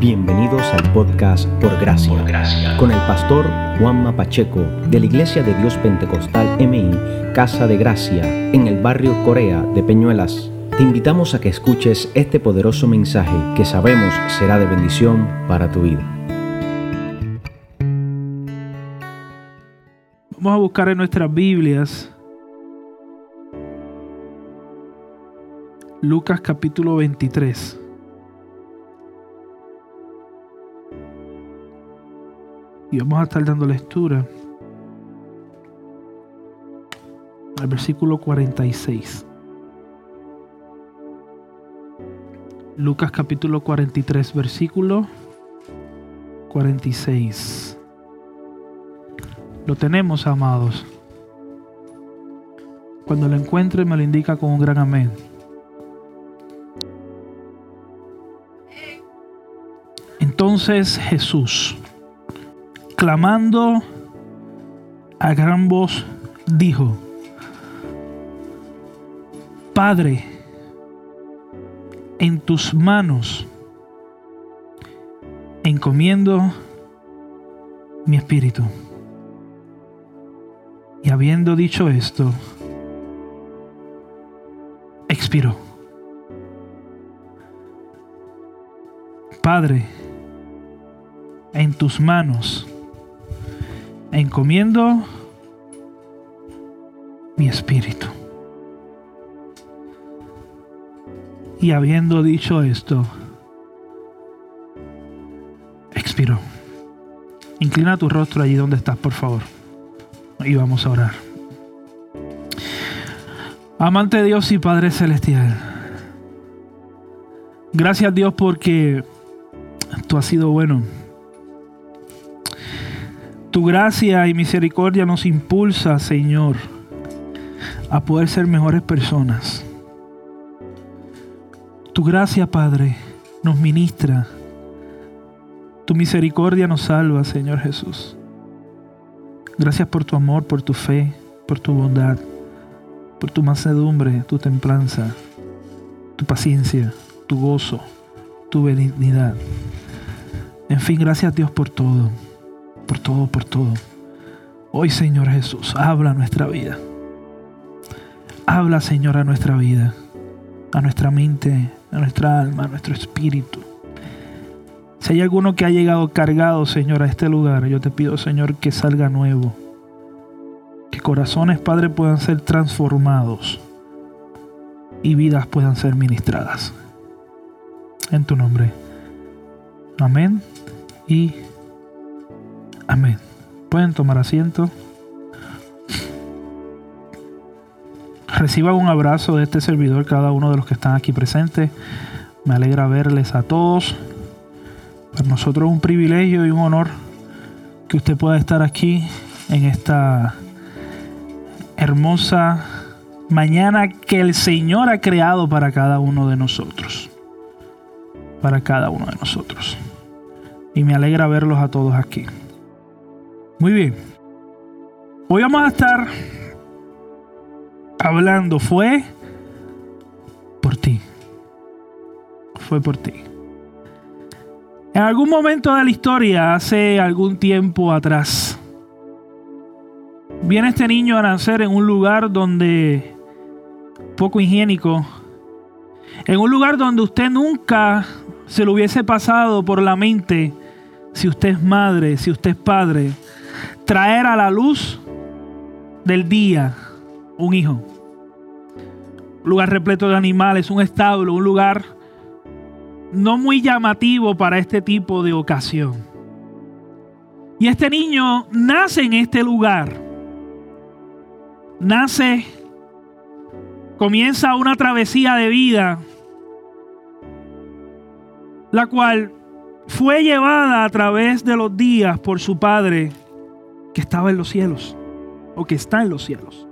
Bienvenidos al podcast Por Gracia, con el pastor Juanma Pacheco de la Iglesia de Dios Pentecostal MI Casa de Gracia en el barrio Corea de Peñuelas. Te invitamos a que escuches este poderoso mensaje que sabemos será de bendición para tu vida. Vamos a buscar en nuestras Biblias Lucas capítulo 23. Y vamos a estar dando lectura al versículo 46. Lucas capítulo 43, versículo 46. Lo tenemos, amados. Cuando lo encuentre me lo indica con un gran amén. Entonces Jesús clamando a gran voz, dijo, Padre, en tus manos encomiendo mi espíritu. Y habiendo dicho esto, expiró. Padre, en tus manos encomiendo mi espíritu. Y habiendo dicho esto, expiró. Inclina tu rostro allí donde estás, por favor. Y vamos a orar. Amante Dios y Padre Celestial. Gracias Dios porque tú has sido bueno tu gracia y misericordia nos impulsa, Señor, a poder ser mejores personas. Tu gracia, Padre, nos ministra. Tu misericordia nos salva, Señor Jesús. Gracias por tu amor, por tu fe, por tu bondad, por tu mansedumbre, tu templanza, tu paciencia, tu gozo, tu benignidad. En fin, gracias Dios por todo por todo, por todo. Hoy, Señor Jesús, habla nuestra vida. Habla, Señor, a nuestra vida, a nuestra mente, a nuestra alma, a nuestro espíritu. Si hay alguno que ha llegado cargado, Señor, a este lugar, yo te pido, Señor, que salga nuevo. Que corazones, Padre, puedan ser transformados y vidas puedan ser ministradas. En tu nombre. Amén y Amén. Pueden tomar asiento. Reciban un abrazo de este servidor, cada uno de los que están aquí presentes. Me alegra verles a todos. Para nosotros es un privilegio y un honor que usted pueda estar aquí en esta hermosa mañana que el Señor ha creado para cada uno de nosotros. Para cada uno de nosotros. Y me alegra verlos a todos aquí. Muy bien. Hoy vamos a estar hablando, fue por ti. Fue por ti. En algún momento de la historia, hace algún tiempo atrás, viene este niño a nacer en un lugar donde poco higiénico, en un lugar donde usted nunca se lo hubiese pasado por la mente si usted es madre, si usted es padre, traer a la luz del día un hijo. Un lugar repleto de animales, un establo, un lugar no muy llamativo para este tipo de ocasión. Y este niño nace en este lugar. Nace, comienza una travesía de vida, la cual fue llevada a través de los días por su padre que estaba en los cielos o que está en los cielos.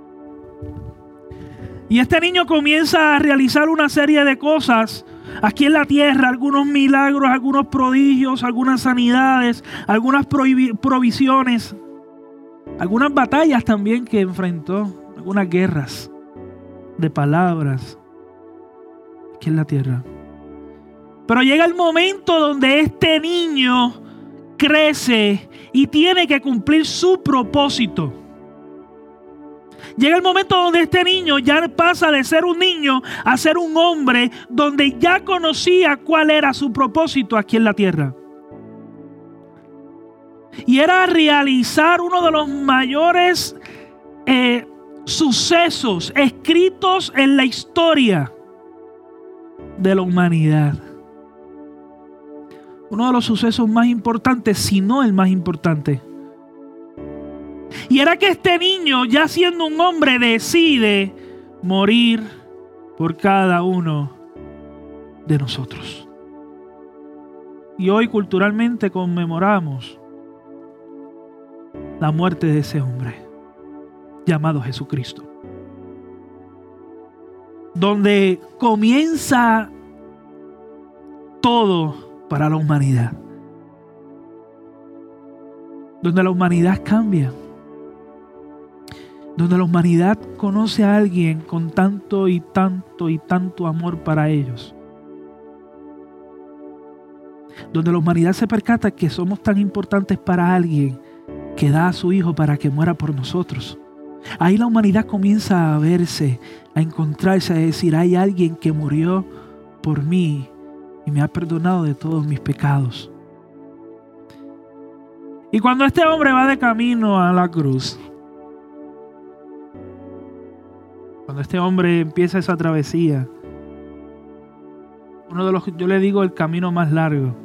Y este niño comienza a realizar una serie de cosas aquí en la tierra, algunos milagros, algunos prodigios, algunas sanidades, algunas provisiones, algunas batallas también que enfrentó, algunas guerras de palabras aquí en la tierra. Pero llega el momento donde este niño crece y tiene que cumplir su propósito. Llega el momento donde este niño ya pasa de ser un niño a ser un hombre donde ya conocía cuál era su propósito aquí en la tierra. Y era realizar uno de los mayores eh, sucesos escritos en la historia de la humanidad. Uno de los sucesos más importantes, si no el más importante. Y era que este niño, ya siendo un hombre, decide morir por cada uno de nosotros. Y hoy culturalmente conmemoramos la muerte de ese hombre llamado Jesucristo. Donde comienza todo para la humanidad. Donde la humanidad cambia donde la humanidad conoce a alguien con tanto y tanto y tanto amor para ellos. Donde la humanidad se percata que somos tan importantes para alguien que da a su hijo para que muera por nosotros. Ahí la humanidad comienza a verse, a encontrarse, a decir, hay alguien que murió por mí y me ha perdonado de todos mis pecados. Y cuando este hombre va de camino a la cruz, Cuando este hombre empieza esa travesía, uno de los, yo le digo, el camino más largo,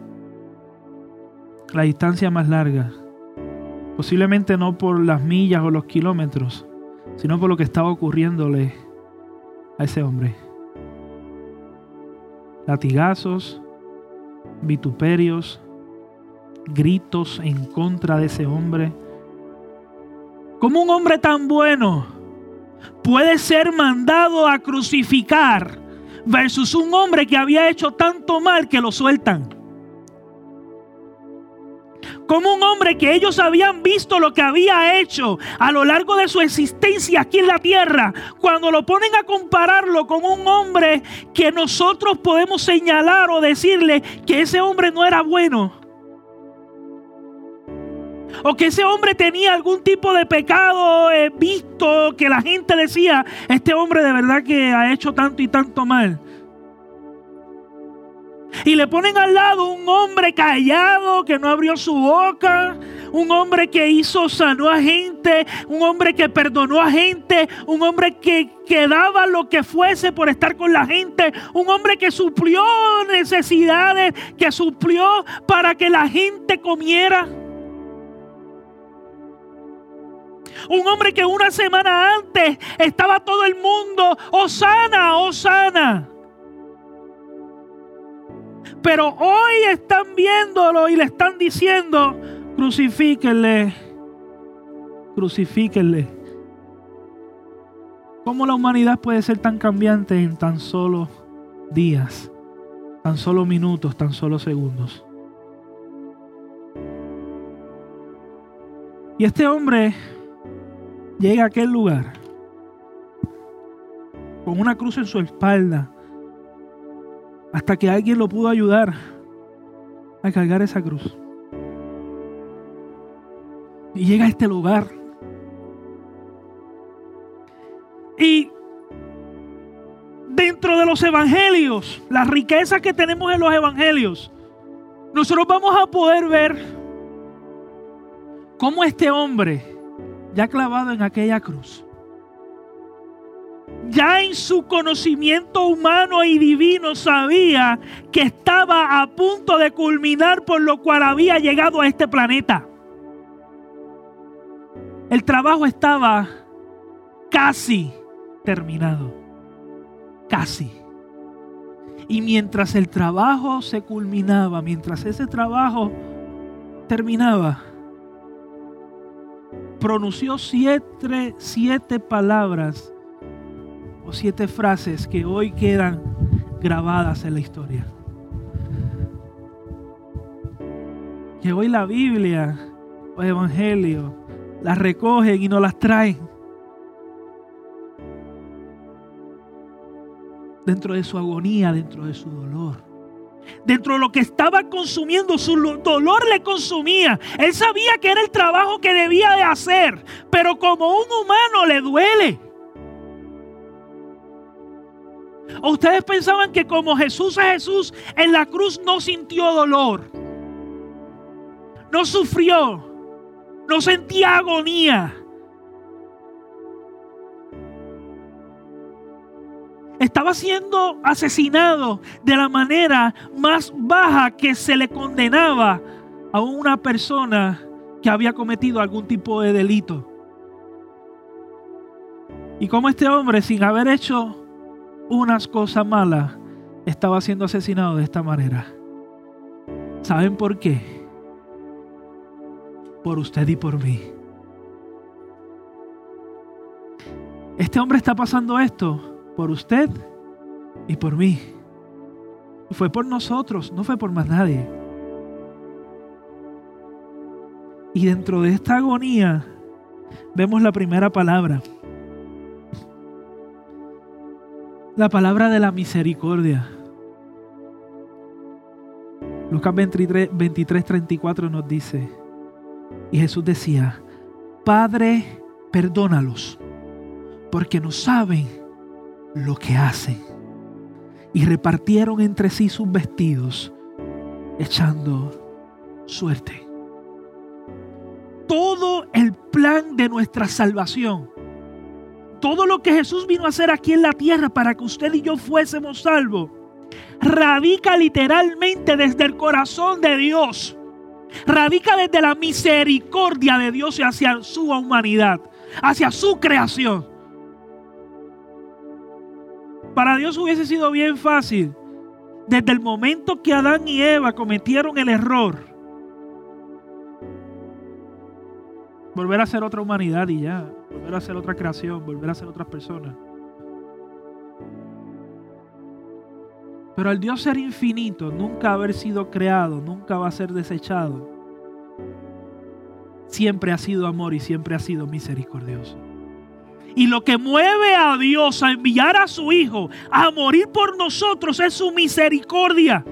la distancia más larga, posiblemente no por las millas o los kilómetros, sino por lo que estaba ocurriéndole a ese hombre. Latigazos, vituperios, gritos en contra de ese hombre. Como un hombre tan bueno puede ser mandado a crucificar versus un hombre que había hecho tanto mal que lo sueltan. Como un hombre que ellos habían visto lo que había hecho a lo largo de su existencia aquí en la tierra, cuando lo ponen a compararlo con un hombre que nosotros podemos señalar o decirle que ese hombre no era bueno o que ese hombre tenía algún tipo de pecado eh, visto que la gente decía, este hombre de verdad que ha hecho tanto y tanto mal. Y le ponen al lado un hombre callado que no abrió su boca, un hombre que hizo, sanó a gente, un hombre que perdonó a gente, un hombre que, que daba lo que fuese por estar con la gente, un hombre que suplió necesidades, que suplió para que la gente comiera. Un hombre que una semana antes estaba todo el mundo, Osana, Osana. Pero hoy están viéndolo y le están diciendo, crucifíquenle, crucifíquenle. ¿Cómo la humanidad puede ser tan cambiante en tan solo días, tan solo minutos, tan solo segundos? Y este hombre llega a aquel lugar con una cruz en su espalda hasta que alguien lo pudo ayudar a cargar esa cruz. Y llega a este lugar. Y dentro de los evangelios, las riquezas que tenemos en los evangelios, nosotros vamos a poder ver cómo este hombre ya clavado en aquella cruz, ya en su conocimiento humano y divino sabía que estaba a punto de culminar por lo cual había llegado a este planeta. El trabajo estaba casi terminado. Casi. Y mientras el trabajo se culminaba, mientras ese trabajo terminaba, pronunció siete, siete palabras o siete frases que hoy quedan grabadas en la historia. Que hoy la Biblia o el Evangelio las recogen y nos las traen. Dentro de su agonía, dentro de su dolor, dentro de lo que estaba consumiendo, su dolor le consumía. Él sabía que era el trabajo que debía de hacer, pero como un humano le duele. ¿O ustedes pensaban que como Jesús es Jesús, en la cruz no sintió dolor? No sufrió, no sentía agonía. estaba siendo asesinado de la manera más baja que se le condenaba a una persona que había cometido algún tipo de delito. Y como este hombre, sin haber hecho unas cosas malas, estaba siendo asesinado de esta manera. ¿Saben por qué? Por usted y por mí. Este hombre está pasando esto por usted y por mí. Fue por nosotros, no fue por más nadie. Y dentro de esta agonía vemos la primera palabra. La palabra de la misericordia. Lucas 23, 23, 34 nos dice, y Jesús decía, Padre, perdónalos, porque no saben lo que hacen. Y repartieron entre sí sus vestidos, echando suerte. Todo el plan de nuestra salvación, todo lo que Jesús vino a hacer aquí en la tierra para que usted y yo fuésemos salvos, radica literalmente desde el corazón de Dios. Radica desde la misericordia de Dios hacia su humanidad, hacia su creación. Para Dios hubiese sido bien fácil, desde el momento que Adán y Eva cometieron el error, volver a ser otra humanidad y ya, volver a ser otra creación, volver a ser otras personas. Pero al Dios ser infinito, nunca haber sido creado, nunca va a ser desechado, siempre ha sido amor y siempre ha sido misericordioso. Y lo que mueve a Dios a enviar a su Hijo a morir por nosotros es su misericordia.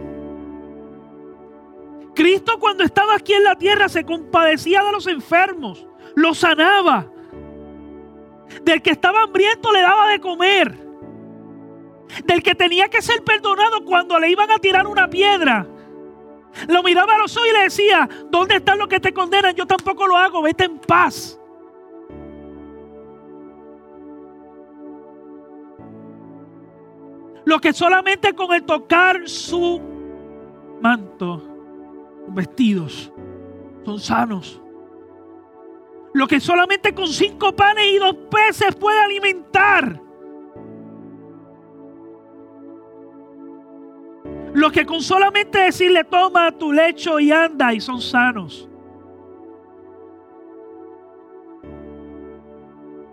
Cristo cuando estaba aquí en la tierra se compadecía de los enfermos, los sanaba. Del que estaba hambriento le daba de comer. Del que tenía que ser perdonado cuando le iban a tirar una piedra. Lo miraba a los ojos y le decía, ¿dónde están los que te condenan? Yo tampoco lo hago, vete en paz. Los que solamente con el tocar su manto, vestidos, son sanos. Los que solamente con cinco panes y dos peces puede alimentar. Los que con solamente decirle toma tu lecho y anda y son sanos.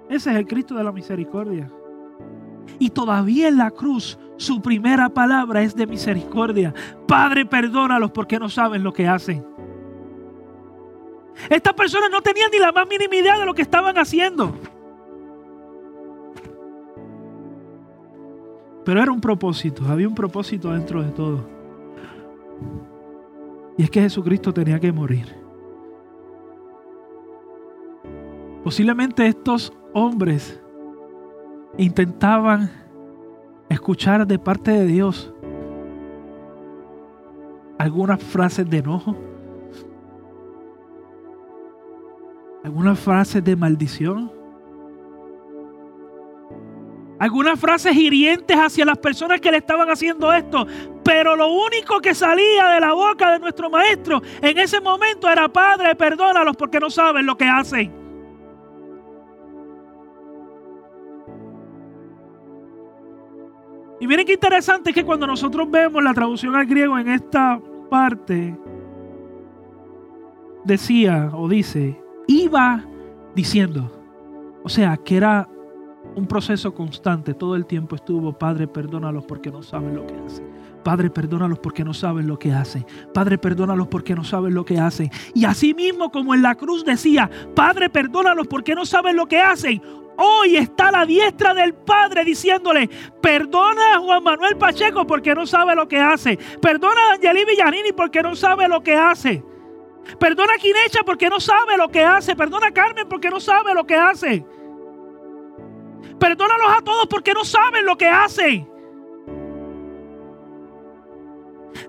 Ese es el Cristo de la misericordia. Y todavía en la cruz su primera palabra es de misericordia. Padre, perdónalos porque no saben lo que hacen. Estas personas no tenían ni la más mínima idea de lo que estaban haciendo. Pero era un propósito, había un propósito dentro de todo. Y es que Jesucristo tenía que morir. Posiblemente estos hombres intentaban escuchar de parte de Dios algunas frases de enojo, algunas frases de maldición, algunas frases hirientes hacia las personas que le estaban haciendo esto, pero lo único que salía de la boca de nuestro maestro en ese momento era, Padre, perdónalos porque no saben lo que hacen. Y miren qué interesante es que cuando nosotros vemos la traducción al griego en esta parte, decía o dice, iba diciendo. O sea, que era un proceso constante. Todo el tiempo estuvo, Padre, perdónalos porque no saben lo que hacen. Padre, perdónalos porque no saben lo que hacen. Padre, perdónalos porque no saben lo que hacen. Y así mismo como en la cruz decía, Padre, perdónalos porque no saben lo que hacen. Hoy está a la diestra del Padre diciéndole, perdona a Juan Manuel Pacheco porque no sabe lo que hace. Perdona a Angeli Villanini porque no sabe lo que hace. Perdona a Quinecha porque no sabe lo que hace. Perdona a Carmen porque no sabe lo que hace. Perdónalos a todos porque no saben lo que hacen.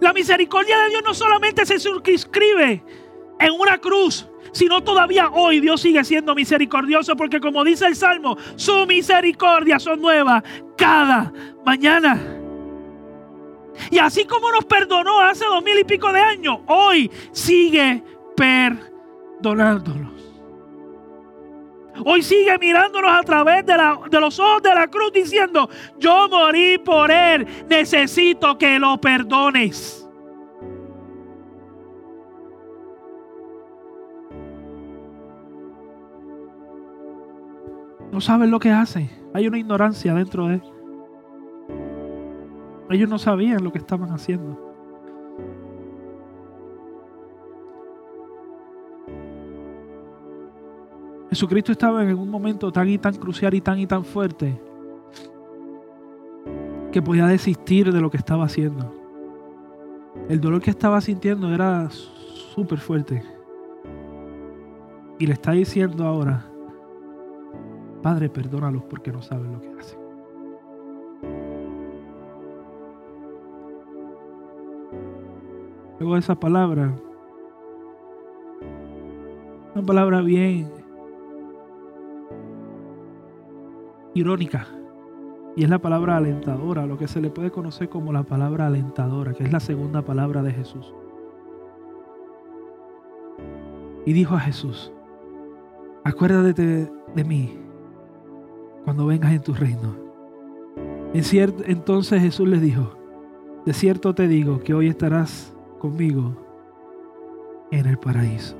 La misericordia de Dios no solamente se suscribe en una cruz, sino todavía hoy Dios sigue siendo misericordioso porque como dice el Salmo, su misericordia son nuevas cada mañana. Y así como nos perdonó hace dos mil y pico de años, hoy sigue perdonándolos. Hoy sigue mirándonos a través de, de, los ojos de la cruz diciendo, yo morí por él, necesito que lo perdones. No saben lo que hacen. Hay una ignorancia dentro de ellos. no sabían lo que estaban haciendo. Jesucristo estaba en un momento tan y tan crucial y tan y tan fuerte que podía desistir de lo que estaba haciendo. El dolor que estaba sintiendo era súper fuerte. Y le está diciendo ahora, Padre, perdónalos porque no saben lo que hacen. Luego esa palabra, una palabra bien irónica, y es la palabra alentadora, lo que se le puede conocer como la palabra alentadora, que es la segunda palabra de Jesús. Y dijo a Jesús, acuérdate de mí cuando vengas en tu reino. En cierto, entonces Jesús les dijo, de cierto te digo que hoy estarás conmigo en el paraíso.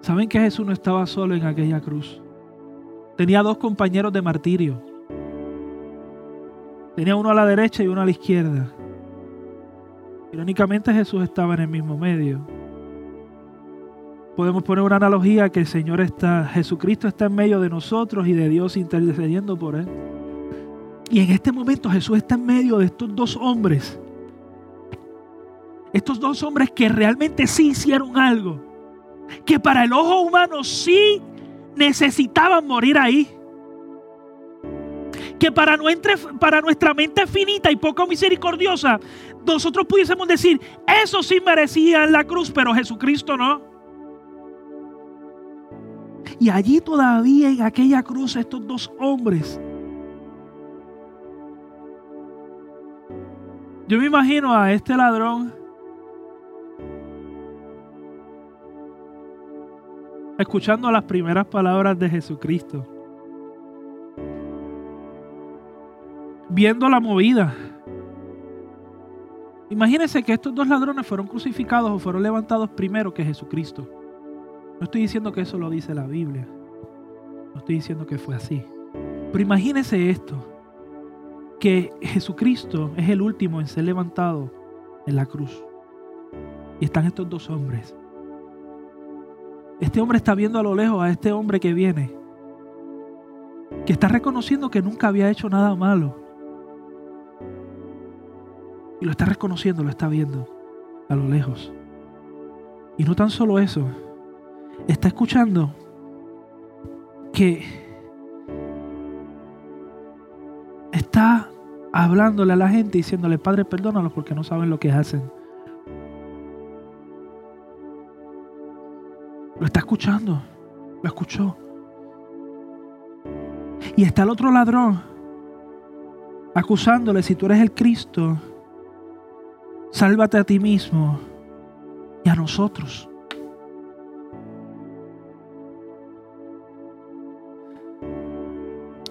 ¿Saben que Jesús no estaba solo en aquella cruz? Tenía dos compañeros de martirio. Tenía uno a la derecha y uno a la izquierda. Irónicamente Jesús estaba en el mismo medio podemos poner una analogía que el Señor está, Jesucristo está en medio de nosotros y de Dios intercediendo por Él. Y en este momento Jesús está en medio de estos dos hombres. Estos dos hombres que realmente sí hicieron algo. Que para el ojo humano sí necesitaban morir ahí. Que para, nuestra mente finita y poco misericordiosa, nosotros pudiésemos decir, eso sí merecía la cruz, pero Jesucristo no. Y allí todavía en aquella cruz estos dos hombres. Yo me imagino a este ladrón escuchando las primeras palabras de Jesucristo. Viendo la movida. Imagínense que estos dos ladrones fueron crucificados o fueron levantados primero que Jesucristo. No estoy diciendo que eso lo dice la Biblia. No estoy diciendo que fue así. Pero imagínese esto, que Jesucristo es el último en ser levantado en la cruz. Y están estos dos hombres. Este hombre está viendo a lo lejos a este hombre que viene, que está reconociendo que nunca había hecho nada malo. Y lo está reconociendo, lo está viendo a lo lejos. Y no tan solo eso, está escuchando que está hablándole a la gente diciéndole, Padre, perdónalos porque no saben lo que hacen. Lo está escuchando, lo escuchó. Y está el otro ladrón acusándole, si tú eres el Cristo, sálvate a ti mismo y a nosotros.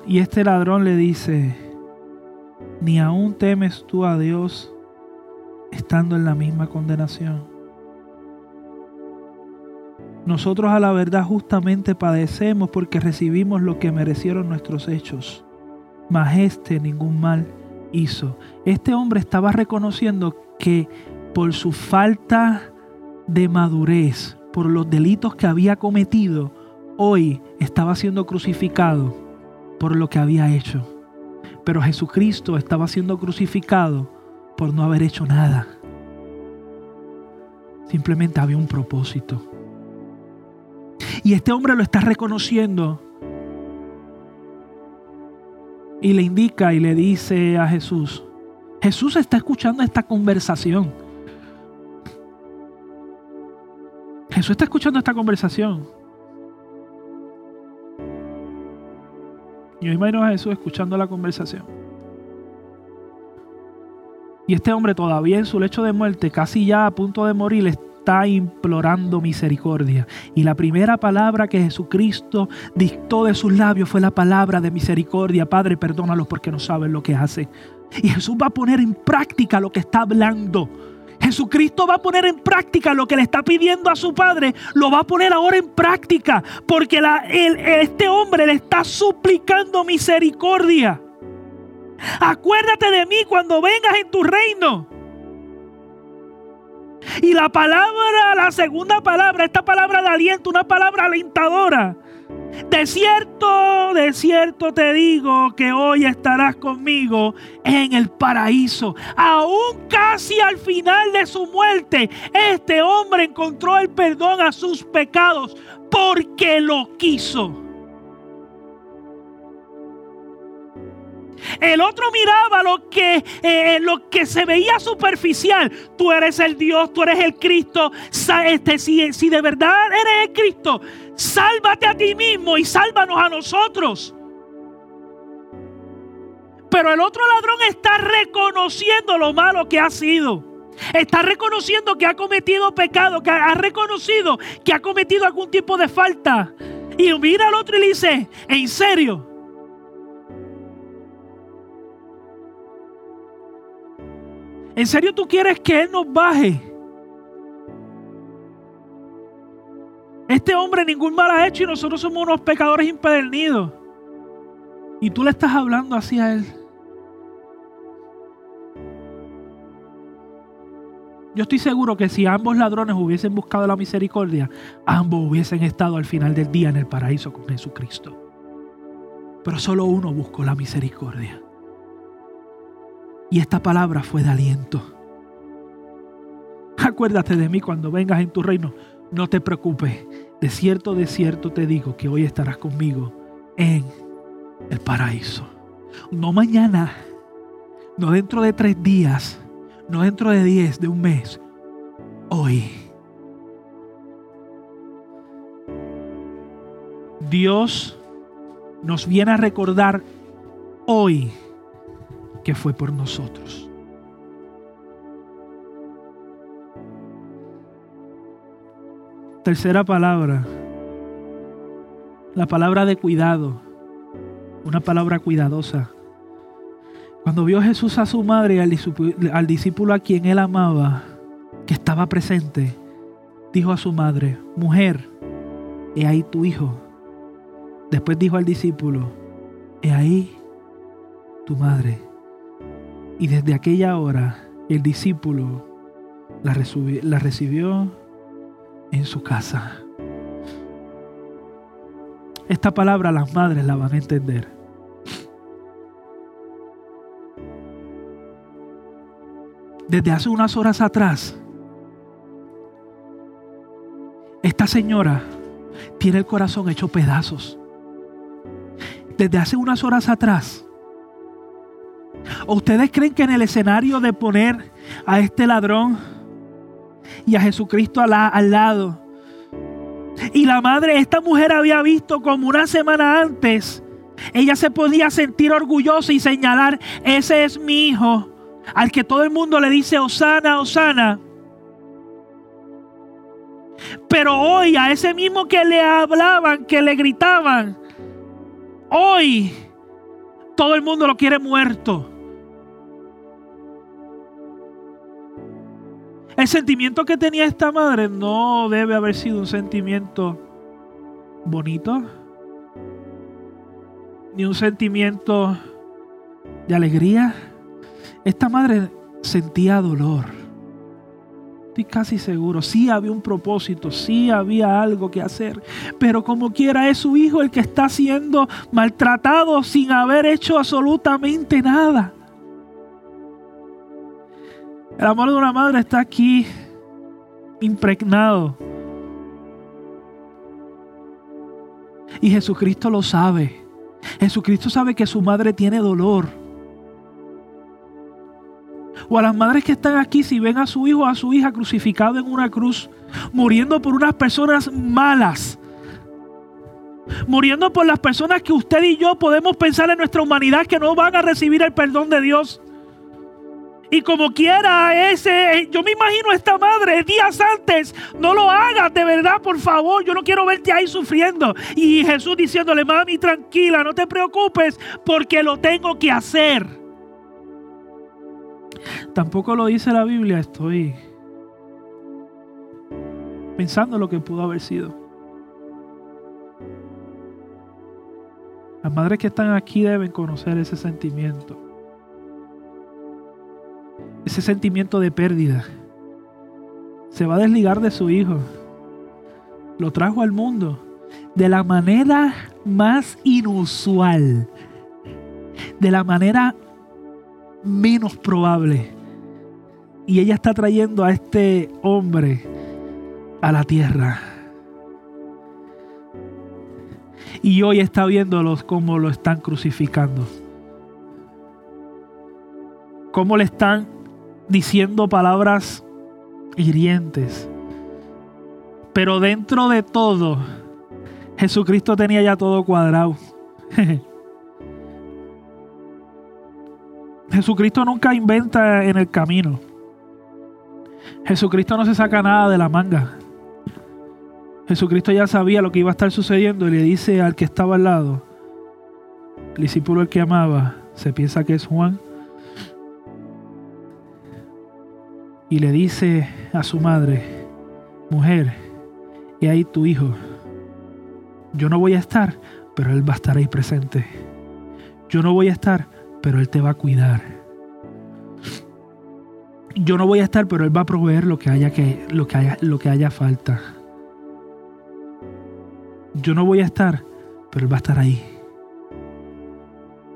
Y este ladrón le dice, ni aún temes tú a Dios estando en la misma condenación. Nosotros a la verdad justamente padecemos porque recibimos lo que merecieron nuestros hechos, mas este ningún mal hizo. Este hombre estaba reconociendo que por su falta de madurez, por los delitos que había cometido, hoy estaba siendo crucificado por lo que había hecho. Pero Jesucristo estaba siendo crucificado por no haber hecho nada. Simplemente había un propósito. Y este hombre lo está reconociendo. Y le indica y le dice a Jesús, Jesús está escuchando esta conversación. Jesús está escuchando esta conversación. Yo imagino a Jesús escuchando la conversación. Y este hombre todavía en su lecho de muerte, casi ya a punto de morir, está implorando misericordia. Y la primera palabra que Jesucristo dictó de sus labios fue la palabra de misericordia. Padre, perdónalos porque no saben lo que hacen. Y Jesús va a poner en práctica lo que está hablando. Jesucristo va a poner en práctica lo que le está pidiendo a su Padre, lo va a poner ahora en práctica, porque este hombre le está suplicando misericordia. Acuérdate de mí cuando vengas en tu reino. Y la palabra, la segunda palabra, esta palabra de aliento, una palabra alentadora. De cierto, de cierto te digo que hoy estarás conmigo en el paraíso. Aún casi al final de su muerte, este hombre encontró el perdón a sus pecados porque lo quiso. El otro miraba lo que, eh, lo que se veía superficial. Tú eres el Dios, tú eres el Cristo. Este, si, si de verdad eres el Cristo, sálvate a ti mismo y sálvanos a nosotros. Pero el otro ladrón está reconociendo lo malo que ha sido. Está reconociendo que ha cometido pecado, que ha reconocido que ha cometido algún tipo de falta. Y mira al otro y le dice, ¿en serio? ¿En serio tú quieres que Él nos baje? Este hombre ningún mal ha hecho y nosotros somos unos pecadores impedernidos. Y tú le estás hablando así a Él. Yo estoy seguro que si ambos ladrones hubiesen buscado la misericordia, ambos hubiesen estado al final del día en el paraíso con Jesucristo. Pero solo uno buscó la misericordia. Y esta palabra fue de aliento. Acuérdate de mí cuando vengas en tu reino. No te preocupes. De cierto, de cierto te digo que hoy estarás conmigo en el paraíso. No mañana, no dentro de tres días, no dentro de diez, de un mes. Hoy. Dios nos viene a recordar hoy que fue por nosotros. Tercera palabra, la palabra de cuidado, una palabra cuidadosa. Cuando vio Jesús a su madre y al, discípulo a quien él amaba, que estaba presente, dijo a su madre, mujer, he ahí tu hijo. Después dijo al discípulo, he ahí tu madre. Y desde aquella hora el discípulo la, recibió en su casa. Esta palabra las madres la van a entender. Desde hace unas horas atrás, esta señora tiene el corazón hecho pedazos. Desde hace unas horas atrás, ustedes creen que en el escenario de poner a este ladrón y a Jesucristo al, lado, y la madre, esta mujer había visto como una semana antes, ella se podía sentir orgullosa y señalar, ese es mi hijo, al que todo el mundo le dice, Osana, Osana. Pero hoy a ese mismo que le hablaban, que le gritaban, hoy todo el mundo lo quiere muerto. El sentimiento que tenía esta madre no debe haber sido un sentimiento bonito, ni un sentimiento de alegría, esta madre sentía dolor. Estoy casi seguro, sí había un propósito, sí había algo que hacer, pero como quiera es su hijo el que está siendo maltratado sin haber hecho absolutamente nada. El amor de una madre está aquí impregnado. Y Jesucristo lo sabe. Jesucristo sabe que su madre tiene dolor. O a las madres que están aquí, si ven a su hijo o a su hija crucificado en una cruz, muriendo por unas personas malas, muriendo por las personas que usted y yo podemos pensar en nuestra humanidad que no van a recibir el perdón de Dios. Y como quiera ese, yo me imagino a esta madre días antes, no lo hagas de verdad, por favor, yo no quiero verte ahí sufriendo. Y Jesús diciéndole, mami, tranquila, no te preocupes, porque lo tengo que hacer. Tampoco lo dice la Biblia, estoy pensando lo que pudo haber sido. Las madres que están aquí deben conocer ese sentimiento ese sentimiento de pérdida. Se va a desligar de su hijo. Lo trajo al mundo de la manera más inusual, de la manera menos probable. Y ella está trayendo a este hombre a la tierra. Y hoy está viéndolos cómo lo están crucificando. Cómo le están diciendo palabras hirientes. Pero dentro de todo, Jesucristo tenía ya todo cuadrado. Jesucristo nunca inventa en el camino. Jesucristo no se saca nada de la manga. Jesucristo ya sabía lo que iba a estar sucediendo y le dice al que estaba al lado, el discípulo el que amaba, se piensa que es Juan, y le dice a su madre, mujer, y ahí tu hijo. Yo no voy a estar, pero él va a estar ahí presente. Yo no voy a estar, pero él te va a cuidar. Yo no voy a estar, pero él va a proveer lo que haya que lo que haya lo que haya falta. Yo no voy a estar, pero él va a estar ahí.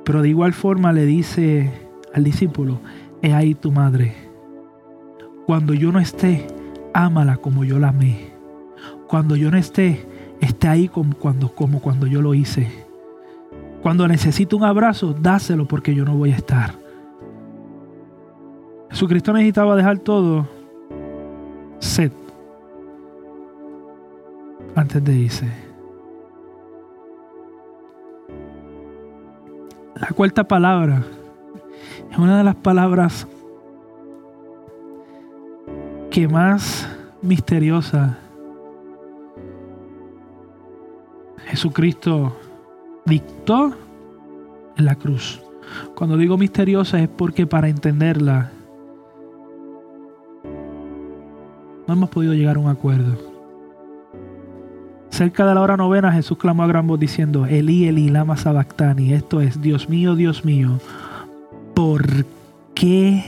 Pero de igual forma le dice al discípulo, he ahí tu madre. Cuando yo no esté, ámala como yo la amé. Cuando yo no esté, esté ahí como cuando, como cuando yo lo hice. Cuando necesito un abrazo, dáselo porque yo no voy a estar. Jesucristo necesitaba dejar todo sed antes de irse. La cuarta palabra es una de las palabras más misteriosa Jesucristo dictó en la cruz. Cuando digo misteriosa es porque para entenderla no hemos podido llegar a un acuerdo. Cerca de la hora novena Jesús clamó a gran voz diciendo, Elí, Elí, lama sabactani. Esto es, Dios mío, Dios mío, ¿por qué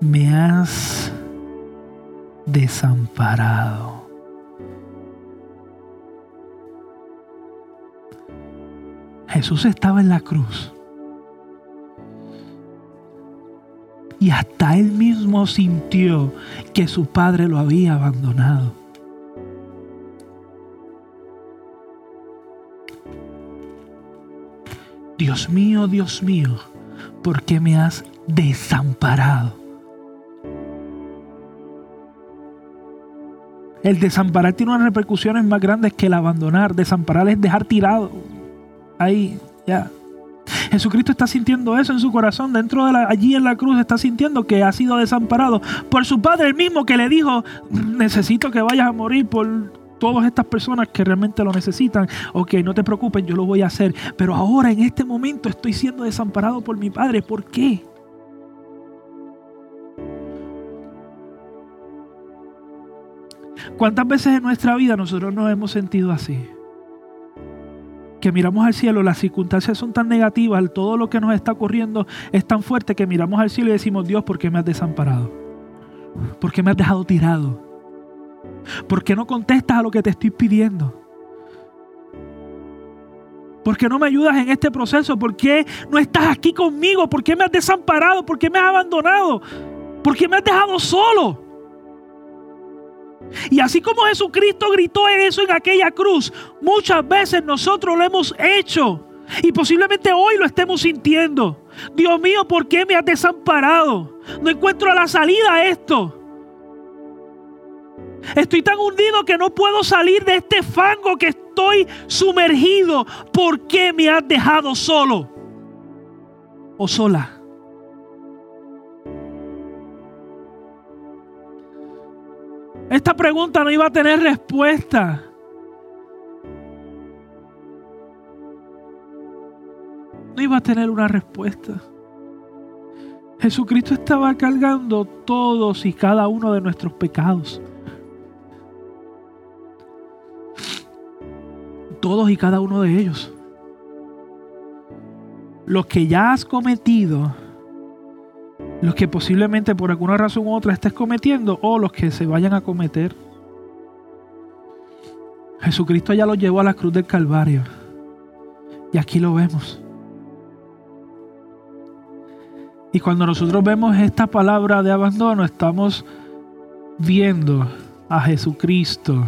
me has desamparado. Jesús estaba en la cruz. Y hasta él mismo sintió que su padre lo había abandonado. Dios mío, Dios mío, ¿por qué me has desamparado? El desamparar tiene unas repercusiones más grandes que el abandonar. Desamparar es dejar tirado. Ahí, ya. Jesucristo está sintiendo eso en su corazón, dentro de la, allí en la cruz está sintiendo que ha sido desamparado por su padre, el mismo que le dijo, necesito que vayas a morir por todas estas personas que realmente lo necesitan. Ok, no te preocupes, yo lo voy a hacer. Pero ahora, en este momento, estoy siendo desamparado por mi padre. ¿Por qué? ¿Cuántas veces en nuestra vida nosotros nos hemos sentido así? que miramos al cielo, las circunstancias son tan negativas, todo lo que nos está ocurriendo es tan fuerte que miramos al cielo y decimos, Dios, ¿por qué me has desamparado? ¿Por qué me has dejado tirado? ¿Por qué no contestas a lo que te estoy pidiendo? ¿Por qué no me ayudas en este proceso? ¿Por qué no estás aquí conmigo? ¿Por qué me has desamparado? ¿Por qué me has abandonado? ¿Por qué me has dejado solo? Y así como Jesucristo gritó eso en aquella cruz, muchas veces nosotros lo hemos hecho. Y posiblemente hoy lo estemos sintiendo. Dios mío, ¿por qué me has desamparado? No encuentro la salida a esto. Estoy tan hundido que no puedo salir de este fango que estoy sumergido. ¿Por qué me has dejado solo o sola? Esta pregunta no iba a tener respuesta. No iba a tener una respuesta. Jesucristo estaba cargando todos y cada uno de nuestros pecados. Todos y cada uno de ellos. Los que ya has cometido los que posiblemente por alguna razón u otra estés cometiendo o los que se vayan a cometer. Jesucristo ya lo llevó a la cruz del Calvario. Y aquí lo vemos. Y cuando nosotros vemos esta palabra de abandono, estamos viendo a Jesucristo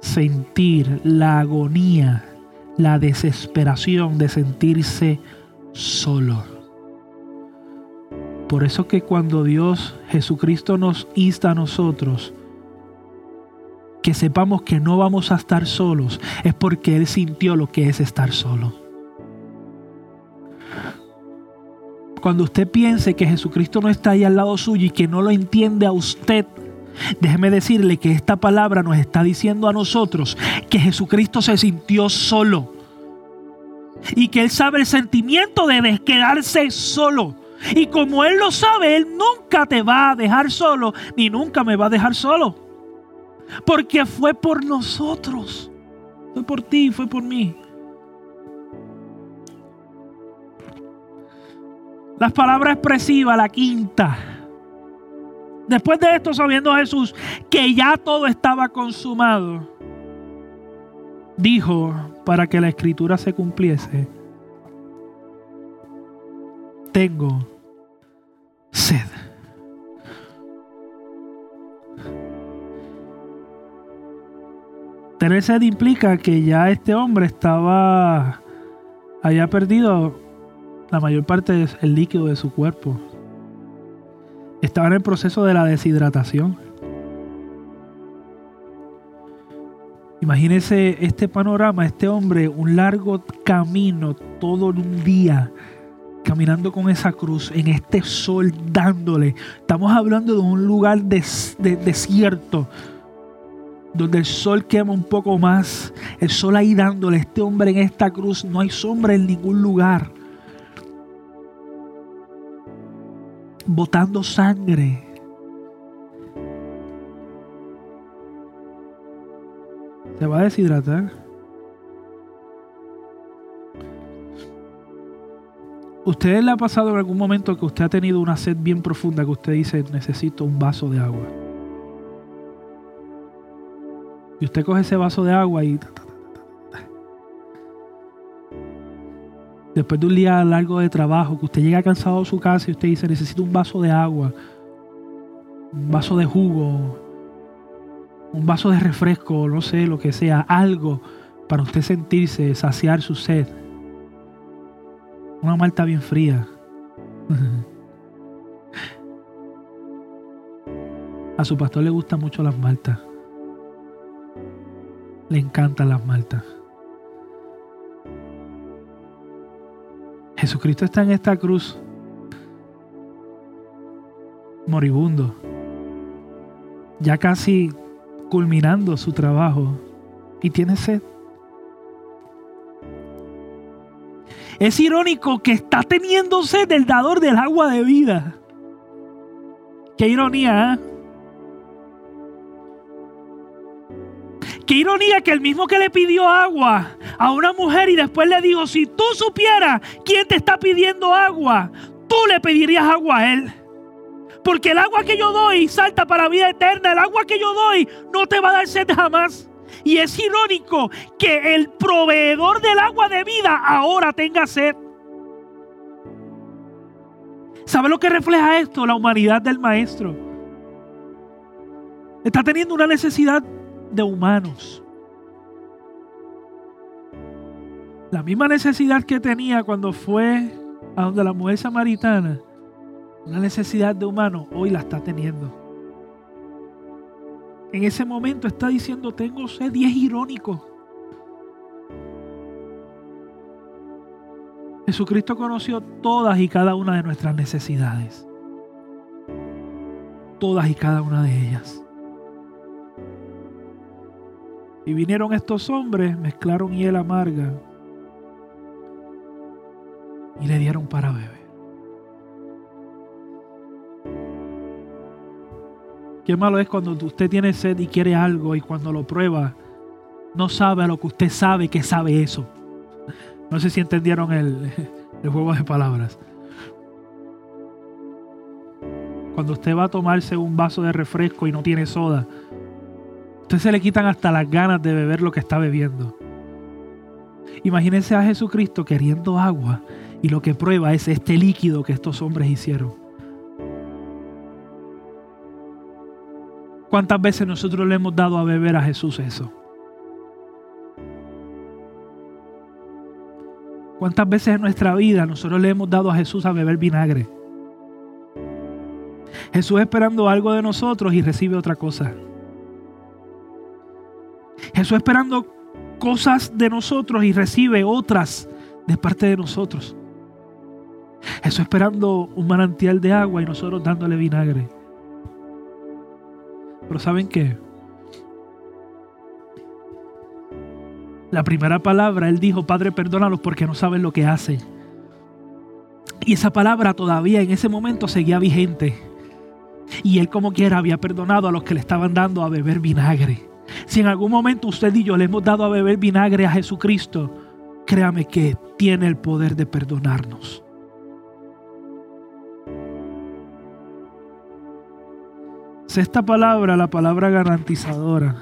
sentir la agonía, la desesperación de sentirse solo. Por eso que cuando Dios Jesucristo nos insta a nosotros, que sepamos que no vamos a estar solos, es porque Él sintió lo que es estar solo. Cuando usted piense que Jesucristo no está ahí al lado suyo y que no lo entiende a usted, déjeme decirle que esta palabra nos está diciendo a nosotros que Jesucristo se sintió solo y que Él sabe el sentimiento de quedarse solo. Y como Él lo sabe, Él nunca te va a dejar solo, ni nunca me va a dejar solo. Porque fue por nosotros. Fue por ti, fue por mí. Las palabras expresivas, la quinta. Después de esto, sabiendo Jesús que ya todo estaba consumado, dijo para que la escritura se cumpliese, tengo sed. Tener sed implica que ya este hombre estaba, había perdido la mayor parte del líquido de su cuerpo. Estaba en el proceso de la deshidratación. Imagínese este panorama, este hombre, un largo camino todo un día caminando con esa cruz en este sol dándole. Estamos hablando de un lugar desierto, donde el sol quema un poco más, el sol ahí dándole, este hombre en esta cruz, no hay sombra en ningún lugar. Botando sangre. Se va a deshidratar. ¿Usted le ha pasado en algún momento que usted ha tenido una sed bien profunda que usted dice necesito un vaso de agua? Y usted coge ese vaso de agua y... Después de un día largo de trabajo, que usted llega cansado a su casa y usted dice necesito un vaso de agua, un vaso de jugo, un vaso de refresco, no sé, lo que sea, algo para usted sentirse, saciar su sed. Una malta bien fría. A su pastor le gustan mucho las maltas. Le encantan las maltas. Jesucristo está en esta cruz moribundo, ya casi culminando su trabajo y tiene sed. Es irónico que está teniendo sed del dador del agua de vida. Qué ironía, ¿eh? Qué ironía que el mismo que le pidió agua a una mujer y después le dijo, si tú supieras quién te está pidiendo agua, tú le pedirías agua a él. Porque el agua que yo doy salta para vida eterna. El agua que yo doy no te va a dar sed jamás. Y es irónico que el proveedor del agua de vida ahora tenga sed. ¿Sabe lo que refleja esto? La humanidad del maestro. Está teniendo una necesidad de humanos. La misma necesidad que tenía cuando fue a donde la mujer samaritana, una necesidad de humanos, hoy la está teniendo. En ese momento está diciendo, tengo sed y es irónico. Jesucristo conoció todas y cada una de nuestras necesidades. Todas y cada una de ellas. Y vinieron estos hombres, mezclaron hiel amarga y le dieron para beber. Qué malo es cuando usted tiene sed y quiere algo y cuando lo prueba no sabe a lo que usted sabe que sabe eso. No sé si entendieron el, juego de palabras. Cuando usted va a tomarse un vaso de refresco y no tiene soda, usted se le quitan hasta las ganas de beber lo que está bebiendo. Imagínense a Jesucristo queriendo agua y lo que prueba es este líquido que estos hombres hicieron. ¿Cuántas veces nosotros le hemos dado a beber a Jesús eso? ¿Cuántas veces en nuestra vida nosotros le hemos dado a Jesús a beber vinagre? Jesús esperando algo de nosotros y recibe otra cosa. Jesús esperando cosas de nosotros y recibe otras de parte de nosotros. Jesús esperando un manantial de agua y nosotros dándole vinagre. Pero ¿saben qué? La primera palabra, Él dijo, Padre, perdónalos porque no saben lo que hacen. Y esa palabra todavía en ese momento seguía vigente. Y Él como quiera había perdonado a los que le estaban dando a beber vinagre. Si en algún momento usted y yo le hemos dado a beber vinagre a Jesucristo, créame que tiene el poder de perdonarnos. Esta palabra, la palabra garantizadora.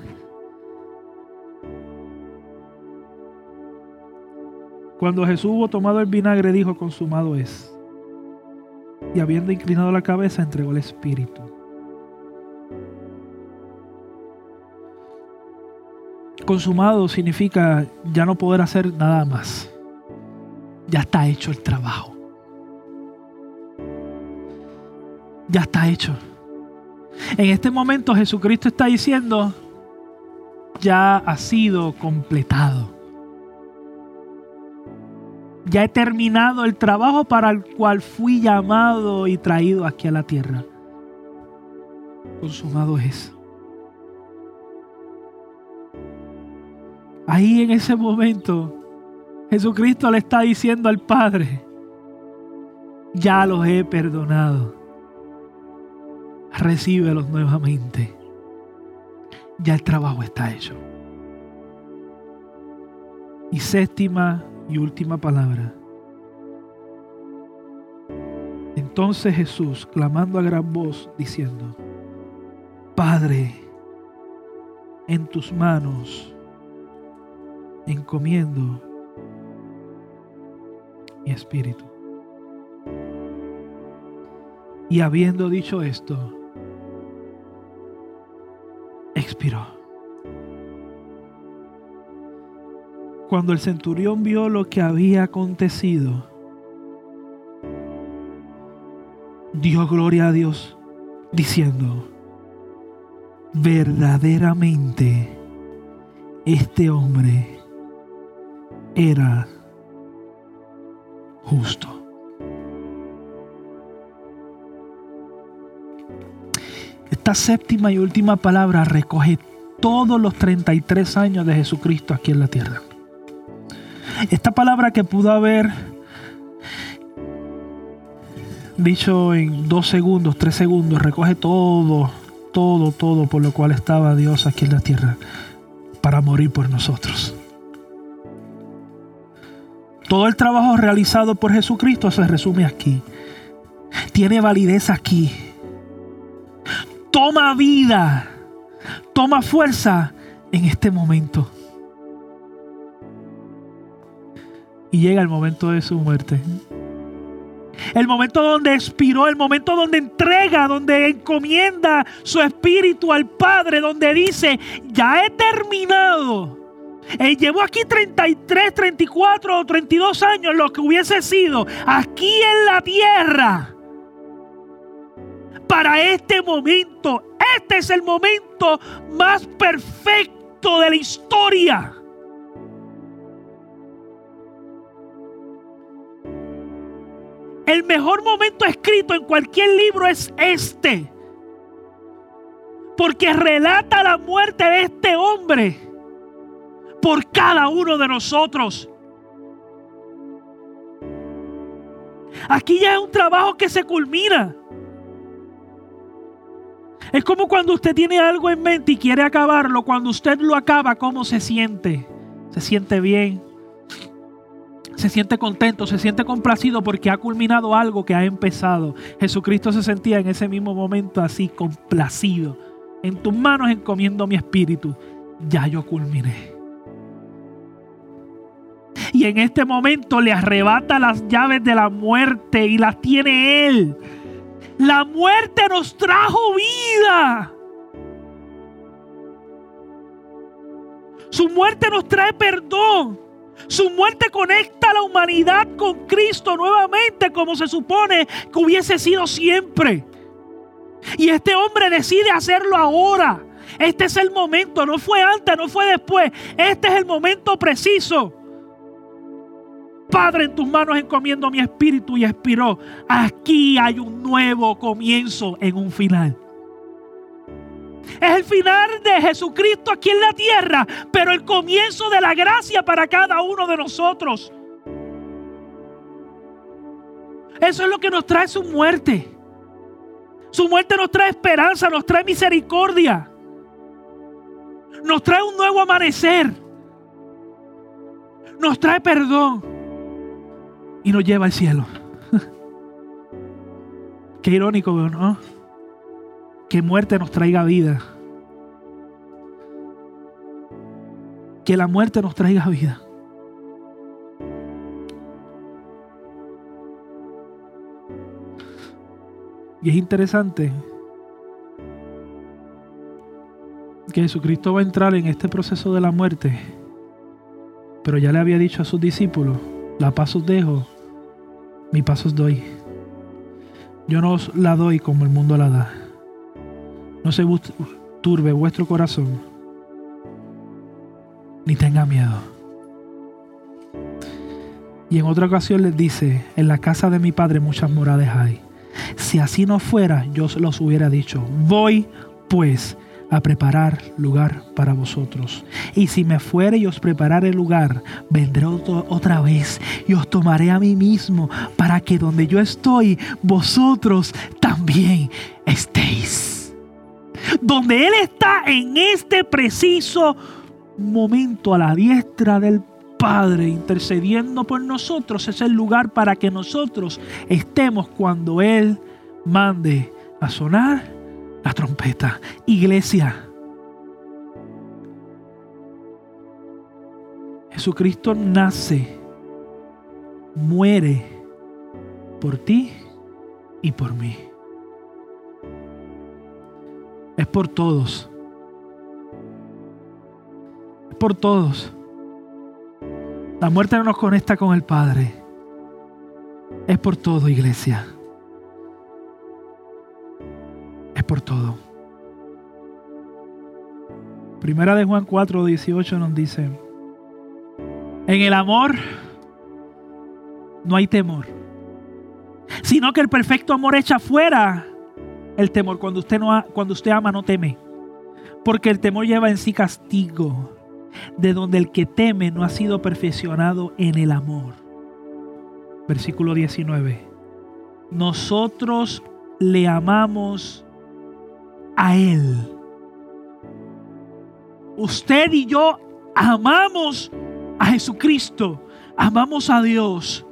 Cuando Jesús hubo tomado el vinagre, dijo, consumado es. Y habiendo inclinado la cabeza, entregó el Espíritu. Consumado significa ya no poder hacer nada más. Ya está hecho el trabajo. Ya está hecho. En este momento Jesucristo está diciendo, ya ha sido completado ya he terminado el trabajo para el cual fui llamado y traído aquí a la tierra. Consumado es. Ahí en ese momento, Jesucristo le está diciendo al Padre, ya los he perdonado. Recíbelos nuevamente. Ya el trabajo está hecho. Y séptima y última palabra. Entonces Jesús, clamando a gran voz, diciendo, Padre, en tus manos encomiendo mi espíritu. Y habiendo dicho esto, expiró. Cuando el centurión vio lo que había acontecido, dio gloria a Dios, diciendo, verdaderamente este hombre era justo. Esta séptima y última palabra recoge todos los 33 años de Jesucristo aquí en la tierra. Esta palabra que pudo haber dicho en dos segundos, tres segundos, recoge todo, todo, todo por lo cual estaba Dios aquí en la tierra. para morir por nosotros. Todo el trabajo realizado por Jesucristo se resume aquí. Tiene validez aquí. Toma vida, toma fuerza en este momento. Y llega el momento de su muerte. El momento donde expiró, el momento donde entrega, donde encomienda su espíritu al Padre, donde dice, ya he terminado. Él llevó aquí 33, 34 o 32 años, lo que hubiese sido aquí en la tierra. Para este momento, este es el momento más perfecto de la historia. El mejor momento escrito en cualquier libro es este. Porque relata la muerte de este hombre por cada uno de nosotros. Aquí ya es un trabajo que se culmina. Es como cuando usted tiene algo en mente y quiere acabarlo. Cuando usted lo acaba, ¿cómo se siente? Se siente bien se siente contento, se siente complacido porque ha culminado algo que ha empezado. Jesucristo se sentía en ese mismo momento así, complacido. En tus manos encomiendo mi espíritu. Ya yo culminé. Y en este momento le arrebata las llaves de la muerte y las tiene Él. La muerte nos trajo vida. Su muerte nos trae perdón. Su muerte conecta a la humanidad con Cristo nuevamente como se supone que hubiese sido siempre. Y este hombre decide hacerlo ahora. Este es el momento, no fue antes, no fue después. Este es el momento preciso. Padre, en tus manos encomiendo mi espíritu y expiró. Aquí hay un nuevo comienzo en un final. Es el final de Jesucristo aquí en la tierra, pero el comienzo de la gracia para cada uno de nosotros. Eso es lo que nos trae su muerte. Su muerte nos trae esperanza, nos trae misericordia. Nos trae un nuevo amanecer. Nos trae perdón. Y nos lleva al cielo. Qué irónico, ¿no? que muerte nos traiga vida. Que la muerte nos traiga vida. Y es interesante que Jesucristo va a entrar en este proceso de la muerte, pero ya le había dicho a sus discípulos, la paz os dejo, mi paz os doy. Yo no os la doy como el mundo la da. No se turbe vuestro corazón, ni tenga miedo. Y en otra ocasión les dice, en la casa de mi padre muchas moradas hay. Si así no fuera, yo se los hubiera dicho, voy pues a preparar lugar para vosotros. Y si me fuere y os prepararé lugar, vendré otra vez y os tomaré a mí mismo para que donde yo estoy, vosotros también estéis donde Él está en este preciso momento a la diestra del Padre intercediendo por nosotros, es el lugar para que nosotros estemos cuando Él mande a sonar la trompeta. Iglesia, Jesucristo nace, muere por ti y por mí es por todos. Es por todos. La muerte no nos conecta con el Padre. Es por todo, iglesia. Por todo. Primera de Juan 4, 18 nos dice, en el amor no hay temor, sino que el perfecto amor echa fuera el temor. Cuando usted, no cuando usted ama, no teme. Porque el temor lleva en sí castigo, de donde el que teme no ha sido perfeccionado en el amor. Versículo 19. Nosotros le amamos a Él. usted y yo amamos a Jesucristo, amamos a Dios,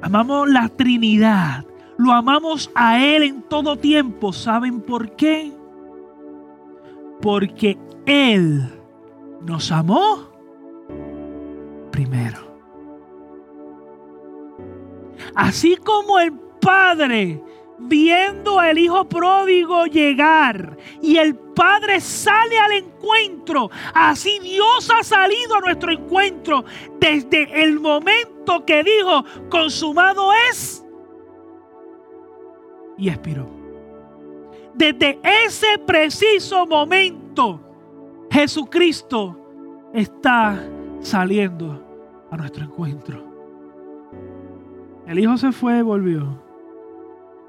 amamos la Trinidad, lo amamos a Él en todo tiempo. ¿Saben por qué? Porque Él nos amó primero. Así como el Padre viendo al hijo pródigo llegar y el Padre sale al encuentro. Así Dios ha salido a nuestro encuentro desde el momento que dijo, consumado es. Y expiró. Desde ese preciso momento, Jesucristo está saliendo a nuestro encuentro. El hijo se fue y volvió.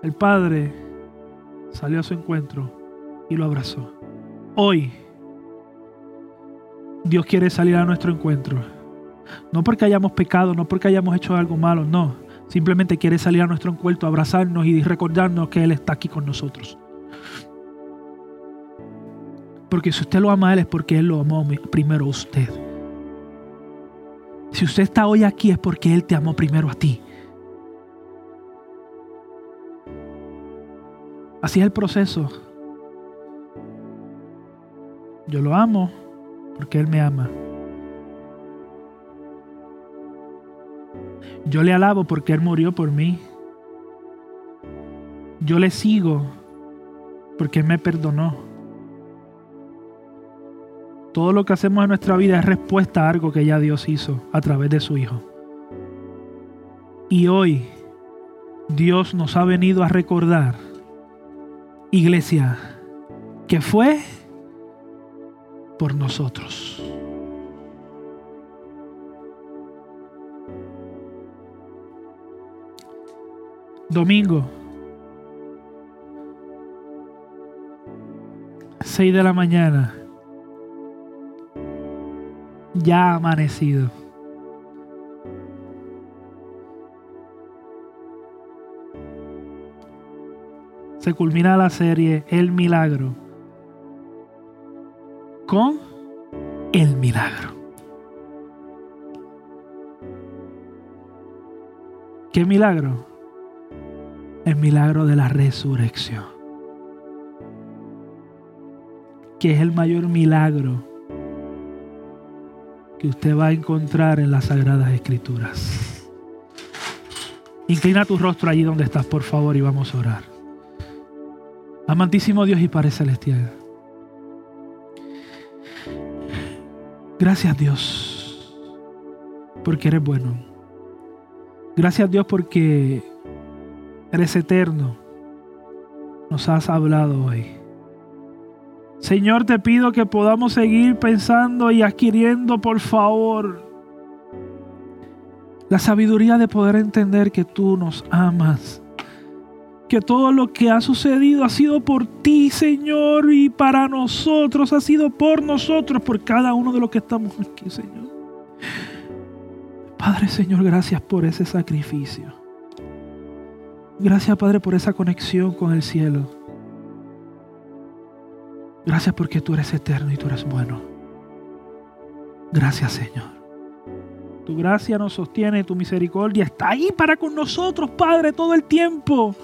El Padre salió a su encuentro y lo abrazó. Hoy Dios quiere salir a nuestro encuentro. No porque hayamos pecado, no porque hayamos hecho algo malo, no. Simplemente quiere salir a nuestro encuentro, abrazarnos y recordarnos que Él está aquí con nosotros. Porque si usted lo ama a Él es porque Él lo amó primero a usted. Si usted está hoy aquí es porque Él te amó primero a ti. Así es el proceso. Yo lo amo porque Él me ama. Yo le alabo porque Él murió por mí. Yo le sigo porque Él me perdonó. Todo lo que hacemos en nuestra vida es respuesta a algo que ya Dios hizo a través de su Hijo. Y hoy Dios nos ha venido a recordar iglesia, que fue por nosotros. Domingo, 6 de la mañana, ya amanecido. Se culmina la serie El Milagro con el milagro. ¿Qué milagro? El milagro de la resurrección. Que es el mayor milagro que usted va a encontrar en las Sagradas Escrituras. Inclina tu rostro allí donde estás, por favor, y vamos a orar. Amantísimo Dios y Padre Celestial. Gracias Dios, porque eres bueno. Gracias Dios porque eres eterno. Nos has hablado hoy. Señor, te pido que podamos seguir pensando y adquiriendo, por favor, la sabiduría de poder entender que tú nos amas que todo lo que ha sucedido ha sido por ti, Señor, y para nosotros, ha sido por nosotros, por cada uno de los que estamos aquí, Señor. Padre, Señor, gracias por ese sacrificio. Gracias, Padre, por esa conexión con el cielo. Gracias porque tú eres eterno y tú eres bueno. Gracias, Señor. Tu gracia nos sostiene, tu misericordia está ahí para con nosotros, Padre, todo el tiempo.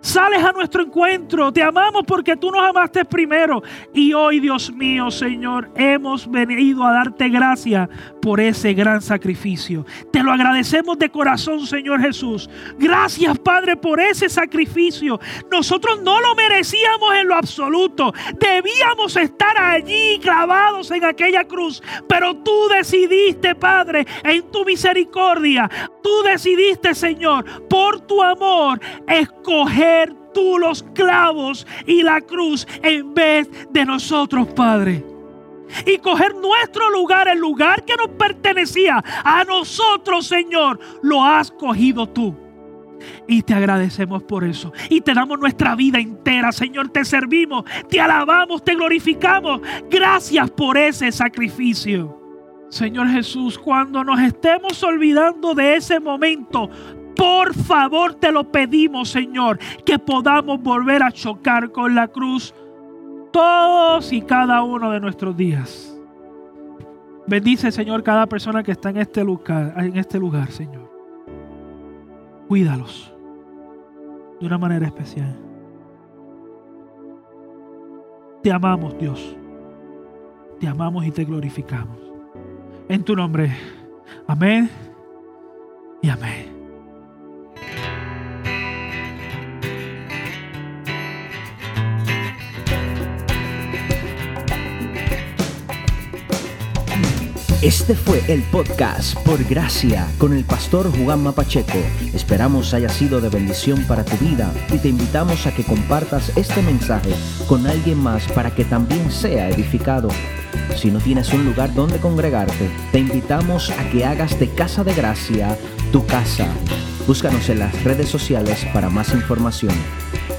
Sales a nuestro encuentro. Te amamos porque tú nos amaste primero. Y hoy, Dios mío, Señor, hemos venido a darte gracias por ese gran sacrificio. Te lo agradecemos de corazón, Señor Jesús. Gracias, Padre, por ese sacrificio. Nosotros no lo merecíamos en lo absoluto. Debíamos estar allí clavados en aquella cruz. Pero tú decidiste, Padre, en tu misericordia. Tú decidiste, Señor, por tu amor, escoger tú los clavos y la cruz en vez de nosotros, Padre. Y coger nuestro lugar, el lugar que nos pertenecía a nosotros, Señor, lo has cogido tú. Y te agradecemos por eso. Y te damos nuestra vida entera, Señor. Te servimos, te alabamos, te glorificamos. Gracias por ese sacrificio. Señor Jesús, cuando nos estemos olvidando de ese momento, por favor te lo pedimos, Señor, que podamos volver a chocar con la cruz todos y cada uno de nuestros días. Bendice, Señor, cada persona que está en este lugar, en este lugar, Señor. Cuídalos de una manera especial. Te amamos, Dios. Te amamos y te glorificamos. En tu nombre. Amén y amén. Este fue el podcast Por Gracia con el pastor Juan Mapacheco. Esperamos haya sido de bendición para tu vida y te invitamos a que compartas este mensaje con alguien más para que también sea edificado. Si no tienes un lugar donde congregarte, te invitamos a que hagas de Casa de Gracia tu casa. Búscanos en las redes sociales para más información.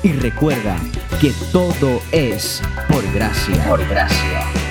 Y recuerda que todo es por gracia. Por gracia.